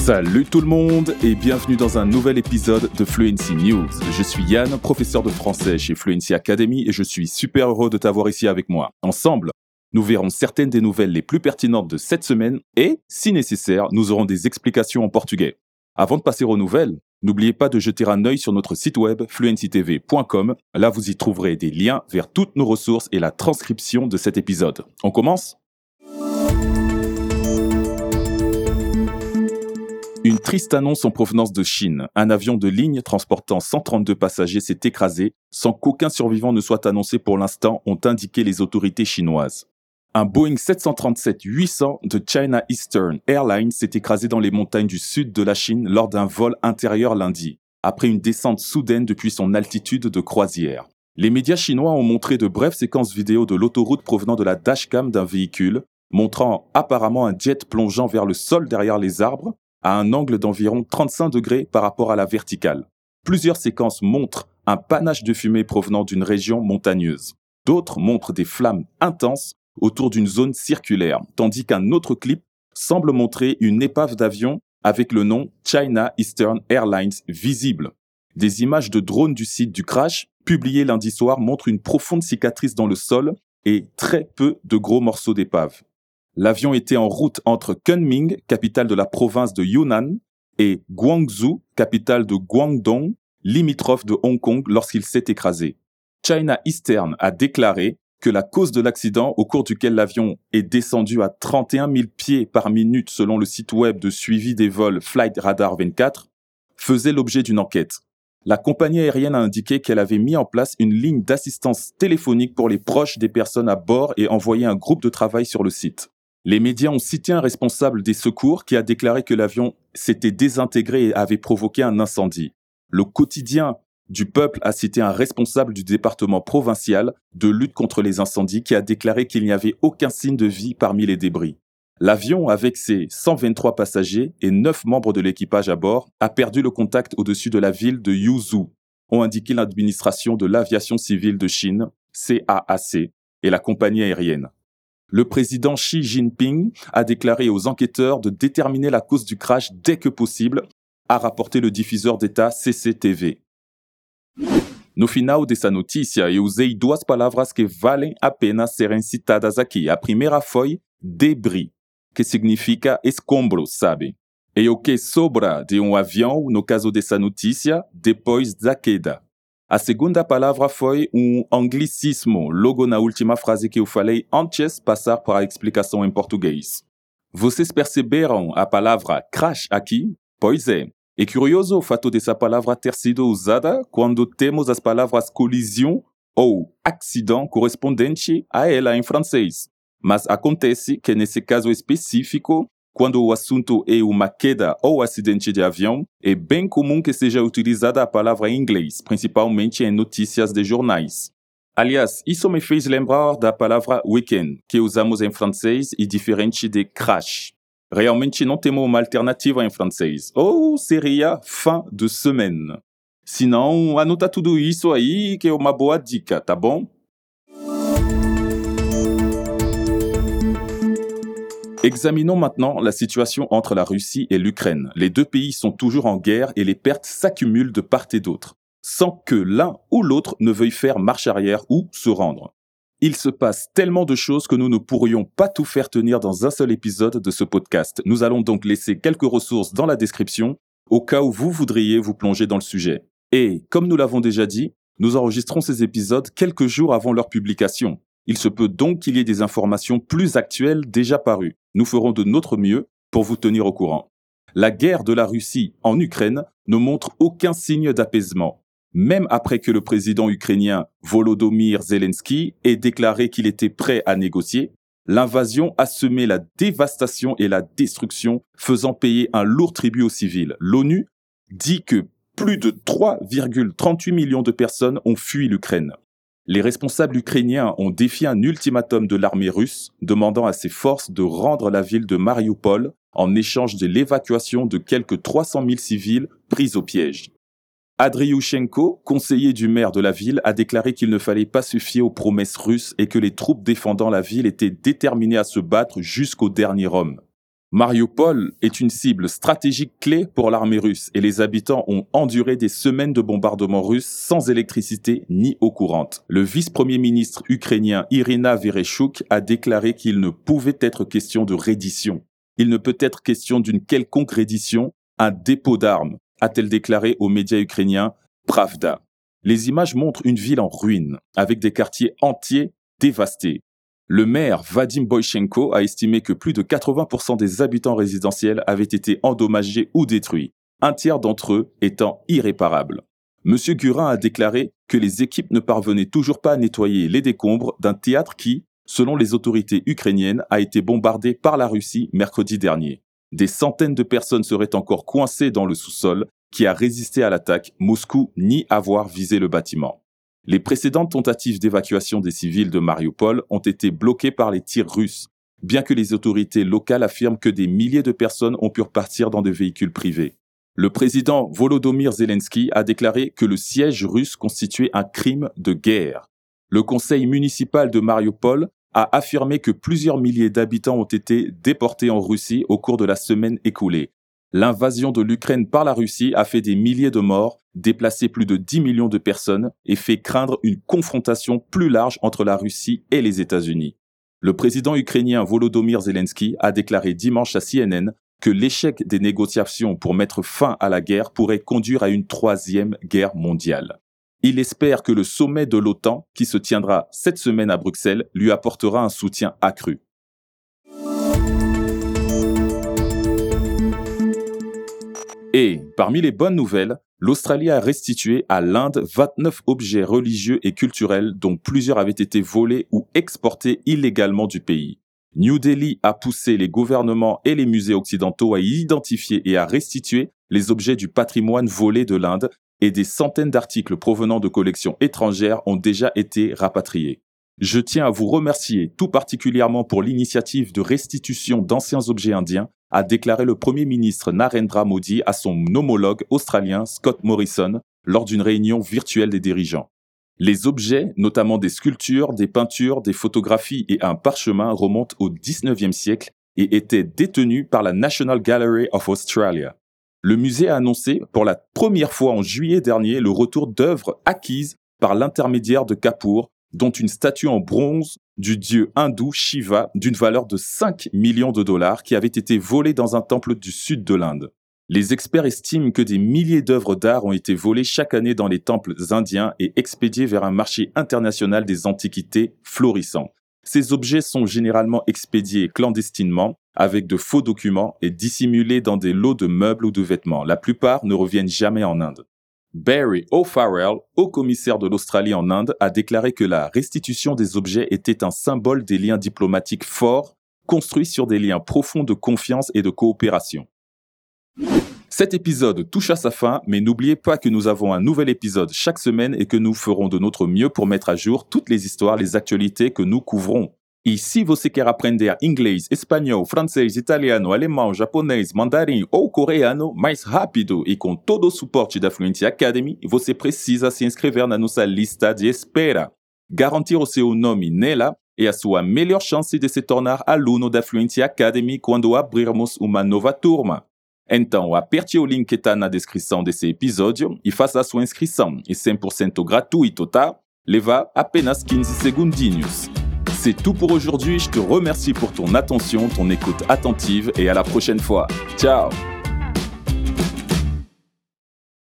Salut tout le monde et bienvenue dans un nouvel épisode de Fluency News. Je suis Yann, professeur de français chez Fluency Academy et je suis super heureux de t'avoir ici avec moi. Ensemble, nous verrons certaines des nouvelles les plus pertinentes de cette semaine et, si nécessaire, nous aurons des explications en portugais. Avant de passer aux nouvelles, n'oubliez pas de jeter un œil sur notre site web fluencytv.com. Là, vous y trouverez des liens vers toutes nos ressources et la transcription de cet épisode. On commence? Une triste annonce en provenance de Chine. Un avion de ligne transportant 132 passagers s'est écrasé sans qu'aucun survivant ne soit annoncé pour l'instant, ont indiqué les autorités chinoises. Un Boeing 737-800 de China Eastern Airlines s'est écrasé dans les montagnes du sud de la Chine lors d'un vol intérieur lundi, après une descente soudaine depuis son altitude de croisière. Les médias chinois ont montré de brèves séquences vidéo de l'autoroute provenant de la dashcam d'un véhicule, montrant apparemment un jet plongeant vers le sol derrière les arbres, à un angle d'environ 35 degrés par rapport à la verticale. Plusieurs séquences montrent un panache de fumée provenant d'une région montagneuse. D'autres montrent des flammes intenses autour d'une zone circulaire, tandis qu'un autre clip semble montrer une épave d'avion avec le nom China Eastern Airlines visible. Des images de drones du site du crash, publiées lundi soir, montrent une profonde cicatrice dans le sol et très peu de gros morceaux d'épave. L'avion était en route entre Kunming, capitale de la province de Yunnan, et Guangzhou, capitale de Guangdong, limitrophe de Hong Kong, lorsqu'il s'est écrasé. China Eastern a déclaré que la cause de l'accident, au cours duquel l'avion est descendu à 31 000 pieds par minute selon le site web de suivi des vols Flight Radar 24, faisait l'objet d'une enquête. La compagnie aérienne a indiqué qu'elle avait mis en place une ligne d'assistance téléphonique pour les proches des personnes à bord et envoyé un groupe de travail sur le site. Les médias ont cité un responsable des secours qui a déclaré que l'avion s'était désintégré et avait provoqué un incendie. Le quotidien du peuple a cité un responsable du département provincial de lutte contre les incendies qui a déclaré qu'il n'y avait aucun signe de vie parmi les débris. L'avion, avec ses 123 passagers et 9 membres de l'équipage à bord, a perdu le contact au-dessus de la ville de Yuzhou, ont indiqué l'administration de l'aviation civile de Chine, CAAC, et la compagnie aérienne. Le président Xi Jinping a déclaré aux enquêteurs de déterminer la cause du crash dès que possible, a rapporté le diffuseur d'État CCTV. No final dessa notícia, eu usei duas palavras que valem a pena serem citadas aqui. A primeira foi debris, que significa escombro, sabe? E o que sobra de um avião, no caso dessa notícia, depois da queda. A segunda palavra foi um anglicismo, logo na última frase que eu falei antes passar para a explicação em português. Vocês perceberam a palavra crash aqui? Pois é. É curioso o fato dessa palavra ter sido usada quando temos as palavras collision ou accident correspondente a ela em francês. Mas acontece que nesse caso específico, quando o assunto é uma queda ou acidente de avião, é bem comum que seja utilizada a palavra em inglês, principalmente em notícias de jornais. Aliás, isso me fez lembrar da palavra weekend, que usamos em francês e diferente de crash. Realmente não temos uma alternativa em francês. Ou seria fin de semaine. Sinon, anota tudo isso aí que é uma boa dica, tá bom? Examinons maintenant la situation entre la Russie et l'Ukraine. Les deux pays sont toujours en guerre et les pertes s'accumulent de part et d'autre, sans que l'un ou l'autre ne veuille faire marche arrière ou se rendre. Il se passe tellement de choses que nous ne pourrions pas tout faire tenir dans un seul épisode de ce podcast. Nous allons donc laisser quelques ressources dans la description au cas où vous voudriez vous plonger dans le sujet. Et, comme nous l'avons déjà dit, nous enregistrons ces épisodes quelques jours avant leur publication. Il se peut donc qu'il y ait des informations plus actuelles déjà parues. Nous ferons de notre mieux pour vous tenir au courant. La guerre de la Russie en Ukraine ne montre aucun signe d'apaisement. Même après que le président ukrainien Volodymyr Zelensky ait déclaré qu'il était prêt à négocier, l'invasion a semé la dévastation et la destruction, faisant payer un lourd tribut aux civils. L'ONU dit que plus de 3,38 millions de personnes ont fui l'Ukraine les responsables ukrainiens ont défié un ultimatum de l'armée russe demandant à ses forces de rendre la ville de Mariupol en échange de l'évacuation de quelques 300 000 civils pris au piège. Adriushenko, conseiller du maire de la ville, a déclaré qu'il ne fallait pas se fier aux promesses russes et que les troupes défendant la ville étaient déterminées à se battre jusqu'au dernier homme. Mariupol est une cible stratégique clé pour l'armée russe et les habitants ont enduré des semaines de bombardements russes sans électricité ni eau courante. Le vice-premier ministre ukrainien Irina Vereshchuk a déclaré qu'il ne pouvait être question de reddition. Il ne peut être question d'une quelconque reddition, un dépôt d'armes, a-t-elle déclaré aux médias ukrainiens Pravda. Les images montrent une ville en ruine, avec des quartiers entiers dévastés. Le maire Vadim Boychenko a estimé que plus de 80% des habitants résidentiels avaient été endommagés ou détruits, un tiers d'entre eux étant irréparables. M. Gurin a déclaré que les équipes ne parvenaient toujours pas à nettoyer les décombres d'un théâtre qui, selon les autorités ukrainiennes, a été bombardé par la Russie mercredi dernier. Des centaines de personnes seraient encore coincées dans le sous-sol qui a résisté à l'attaque, Moscou nie avoir visé le bâtiment. Les précédentes tentatives d'évacuation des civils de Mariupol ont été bloquées par les tirs russes, bien que les autorités locales affirment que des milliers de personnes ont pu repartir dans des véhicules privés. Le président Volodymyr Zelensky a déclaré que le siège russe constituait un crime de guerre. Le conseil municipal de Mariupol a affirmé que plusieurs milliers d'habitants ont été déportés en Russie au cours de la semaine écoulée, L'invasion de l'Ukraine par la Russie a fait des milliers de morts, déplacé plus de 10 millions de personnes et fait craindre une confrontation plus large entre la Russie et les États-Unis. Le président ukrainien Volodymyr Zelensky a déclaré dimanche à CNN que l'échec des négociations pour mettre fin à la guerre pourrait conduire à une troisième guerre mondiale. Il espère que le sommet de l'OTAN, qui se tiendra cette semaine à Bruxelles, lui apportera un soutien accru. Et, parmi les bonnes nouvelles, l'Australie a restitué à l'Inde 29 objets religieux et culturels dont plusieurs avaient été volés ou exportés illégalement du pays. New Delhi a poussé les gouvernements et les musées occidentaux à identifier et à restituer les objets du patrimoine volé de l'Inde et des centaines d'articles provenant de collections étrangères ont déjà été rapatriés. Je tiens à vous remercier tout particulièrement pour l'initiative de restitution d'anciens objets indiens a déclaré le Premier ministre Narendra Modi à son homologue australien Scott Morrison lors d'une réunion virtuelle des dirigeants. Les objets, notamment des sculptures, des peintures, des photographies et un parchemin remontent au 19e siècle et étaient détenus par la National Gallery of Australia. Le musée a annoncé pour la première fois en juillet dernier le retour d'œuvres acquises par l'intermédiaire de Kapoor, dont une statue en bronze du dieu hindou Shiva d'une valeur de 5 millions de dollars qui avait été volée dans un temple du sud de l'Inde. Les experts estiment que des milliers d'œuvres d'art ont été volées chaque année dans les temples indiens et expédiées vers un marché international des antiquités florissant. Ces objets sont généralement expédiés clandestinement avec de faux documents et dissimulés dans des lots de meubles ou de vêtements. La plupart ne reviennent jamais en Inde. Barry O'Farrell, haut commissaire de l'Australie en Inde, a déclaré que la restitution des objets était un symbole des liens diplomatiques forts, construits sur des liens profonds de confiance et de coopération. Cet épisode touche à sa fin, mais n'oubliez pas que nous avons un nouvel épisode chaque semaine et que nous ferons de notre mieux pour mettre à jour toutes les histoires, les actualités que nous couvrons. E se você quer aprender inglês, espanhol, francês, italiano, alemão, japonês, mandarim ou coreano mais rápido e com todo o suporte da Fluency Academy, você precisa se inscrever na nossa lista de espera. Garantir o seu nome nela é a sua melhor chance de se tornar aluno da Fluency Academy quando abrirmos uma nova turma. Então, aperte o link que está na descrição desse episódio e faça a sua inscrição. É 100% gratuito, tá? Leva apenas 15 segundinhos. C'est tout pour aujourd'hui. Je te remercie pour ton attention, ton écoute attentive et à la prochaine fois. Ciao